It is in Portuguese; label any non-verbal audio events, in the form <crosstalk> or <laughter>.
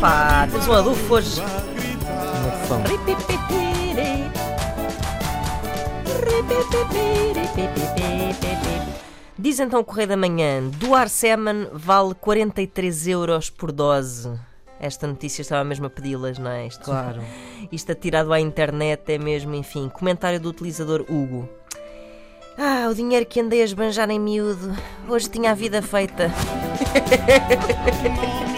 Epá, temos um adufo hoje. Diz então o Correio da Manhã: doar semen vale 43 euros por dose. Esta notícia estava mesmo a pedi-las, não é? Isto, Claro. <laughs> isto atirado à internet é mesmo, enfim. Comentário do utilizador Hugo. Ah, o dinheiro que andei a esbanjar em miúdo. Hoje tinha a vida feita. <laughs>